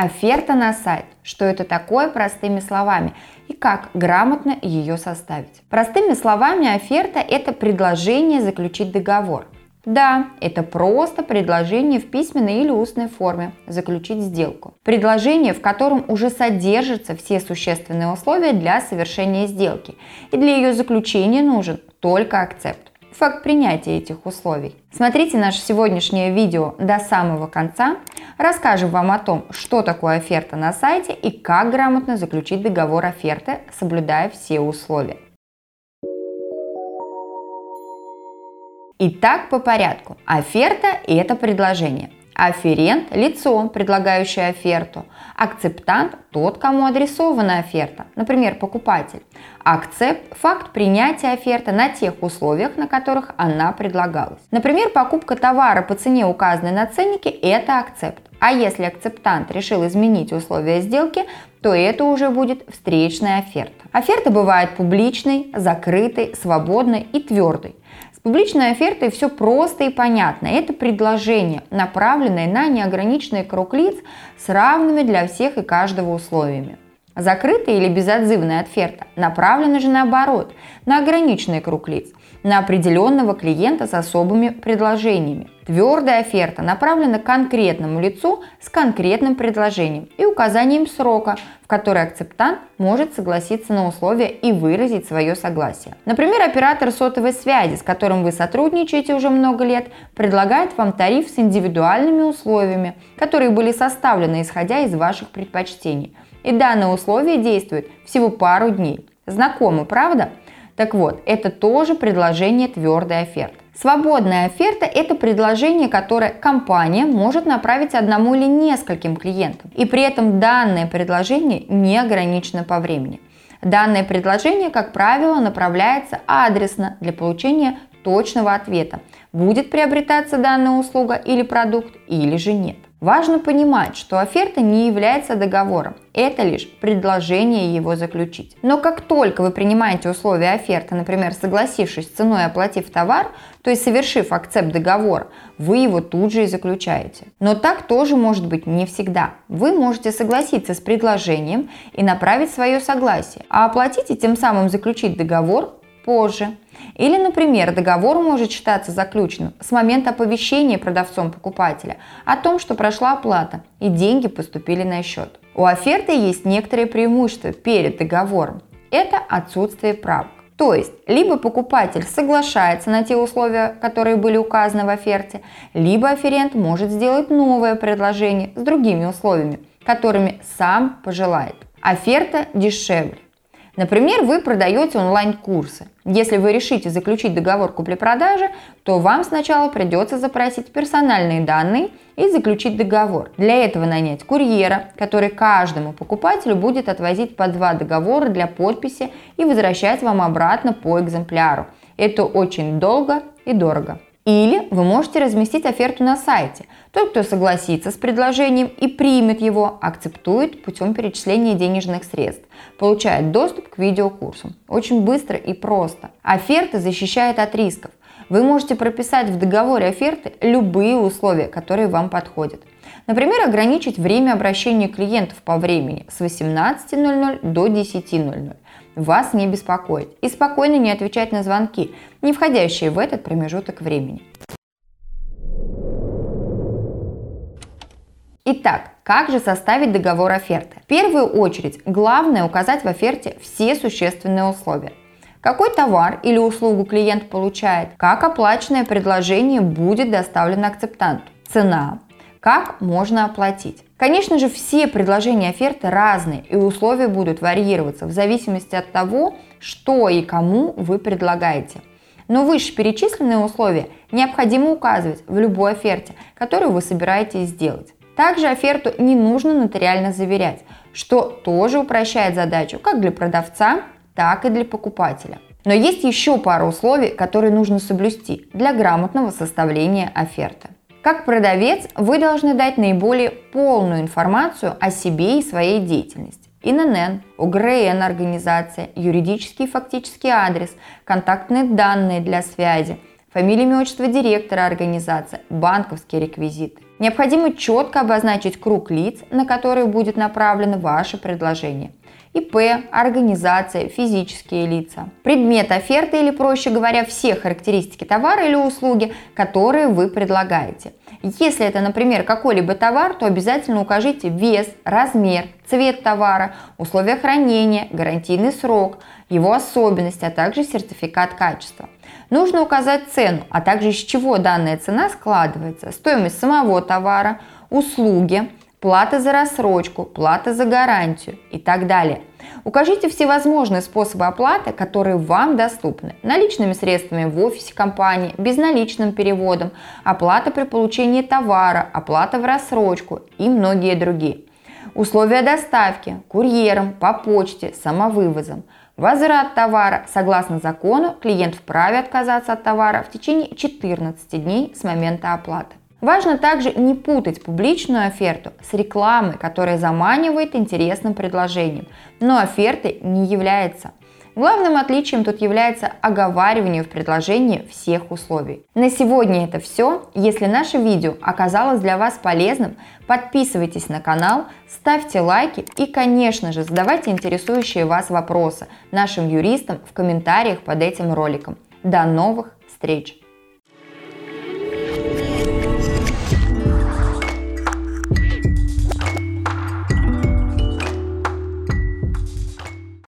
Оферта на сайт. Что это такое простыми словами и как грамотно ее составить. Простыми словами оферта – это предложение заключить договор. Да, это просто предложение в письменной или устной форме заключить сделку. Предложение, в котором уже содержатся все существенные условия для совершения сделки. И для ее заключения нужен только акцепт факт принятия этих условий. Смотрите наше сегодняшнее видео до самого конца. Расскажем вам о том, что такое оферта на сайте и как грамотно заключить договор оферты, соблюдая все условия. Итак, по порядку. Оферта – это предложение. Аферент – лицо, предлагающее оферту. Акцептант – тот, кому адресована оферта, например, покупатель. Акцепт – факт принятия оферты на тех условиях, на которых она предлагалась. Например, покупка товара по цене, указанной на ценнике – это акцепт. А если акцептант решил изменить условия сделки, то это уже будет встречная оферта. Оферта бывает публичной, закрытой, свободной и твердой. С публичной офертой все просто и понятно. Это предложение, направленное на неограниченный круг лиц с равными для всех и каждого условиями. Закрытая или безотзывная оферта направлена же наоборот, на ограниченный круг лиц, на определенного клиента с особыми предложениями. Твердая оферта направлена к конкретному лицу с конкретным предложением и указанием срока, в который акцептант может согласиться на условия и выразить свое согласие. Например, оператор сотовой связи, с которым вы сотрудничаете уже много лет, предлагает вам тариф с индивидуальными условиями, которые были составлены исходя из ваших предпочтений. И данное условие действует всего пару дней. Знакомы, правда? Так вот, это тоже предложение твердой оферты. Свободная оферта – это предложение, которое компания может направить одному или нескольким клиентам. И при этом данное предложение не ограничено по времени. Данное предложение, как правило, направляется адресно для получения точного ответа, будет приобретаться данная услуга или продукт или же нет. Важно понимать, что оферта не является договором, это лишь предложение его заключить. Но как только вы принимаете условия оферты, например, согласившись с ценой оплатив товар, то есть совершив акцепт договора, вы его тут же и заключаете. Но так тоже может быть не всегда. Вы можете согласиться с предложением и направить свое согласие, а оплатить и тем самым заключить договор позже. Или, например, договор может считаться заключенным с момента оповещения продавцом покупателя о том, что прошла оплата и деньги поступили на счет. У оферты есть некоторые преимущества перед договором. Это отсутствие правок. То есть, либо покупатель соглашается на те условия, которые были указаны в оферте, либо оферент может сделать новое предложение с другими условиями, которыми сам пожелает. Оферта дешевле. Например, вы продаете онлайн-курсы. Если вы решите заключить договор купли-продажи, то вам сначала придется запросить персональные данные и заключить договор. Для этого нанять курьера, который каждому покупателю будет отвозить по два договора для подписи и возвращать вам обратно по экземпляру. Это очень долго и дорого. Или вы можете разместить оферту на сайте. Тот, кто согласится с предложением и примет его, акцептует путем перечисления денежных средств, получает доступ к видеокурсу. Очень быстро и просто. Оферта защищает от рисков. Вы можете прописать в договоре оферты любые условия, которые вам подходят. Например, ограничить время обращения клиентов по времени с 18.00 до 10.00 вас не беспокоить и спокойно не отвечать на звонки, не входящие в этот промежуток времени. Итак, как же составить договор оферты? В первую очередь, главное указать в оферте все существенные условия. Какой товар или услугу клиент получает, как оплаченное предложение будет доставлено акцептанту, цена, как можно оплатить. Конечно же, все предложения оферты разные, и условия будут варьироваться в зависимости от того, что и кому вы предлагаете. Но вышеперечисленные условия необходимо указывать в любой оферте, которую вы собираетесь сделать. Также оферту не нужно нотариально заверять, что тоже упрощает задачу как для продавца, так и для покупателя. Но есть еще пара условий, которые нужно соблюсти для грамотного составления оферты. Как продавец вы должны дать наиболее полную информацию о себе и своей деятельности. ИНН, УГРН организация, юридический и фактический адрес, контактные данные для связи, фамилия, имя, отчество директора организации, банковские реквизиты. Необходимо четко обозначить круг лиц, на которые будет направлено ваше предложение. ИП, организация, физические лица. Предмет оферты или, проще говоря, все характеристики товара или услуги, которые вы предлагаете. Если это, например, какой-либо товар, то обязательно укажите вес, размер, цвет товара, условия хранения, гарантийный срок, его особенности, а также сертификат качества. Нужно указать цену, а также из чего данная цена складывается, стоимость самого товара, услуги, плата за рассрочку, плата за гарантию и так далее. Укажите всевозможные способы оплаты, которые вам доступны. Наличными средствами в офисе компании, безналичным переводом, оплата при получении товара, оплата в рассрочку и многие другие. Условия доставки, курьером, по почте, самовывозом. Возврат товара. Согласно закону, клиент вправе отказаться от товара в течение 14 дней с момента оплаты. Важно также не путать публичную оферту с рекламой, которая заманивает интересным предложением, но офертой не является. Главным отличием тут является оговаривание в предложении всех условий. На сегодня это все. Если наше видео оказалось для вас полезным, подписывайтесь на канал, ставьте лайки и, конечно же, задавайте интересующие вас вопросы нашим юристам в комментариях под этим роликом. До новых встреч!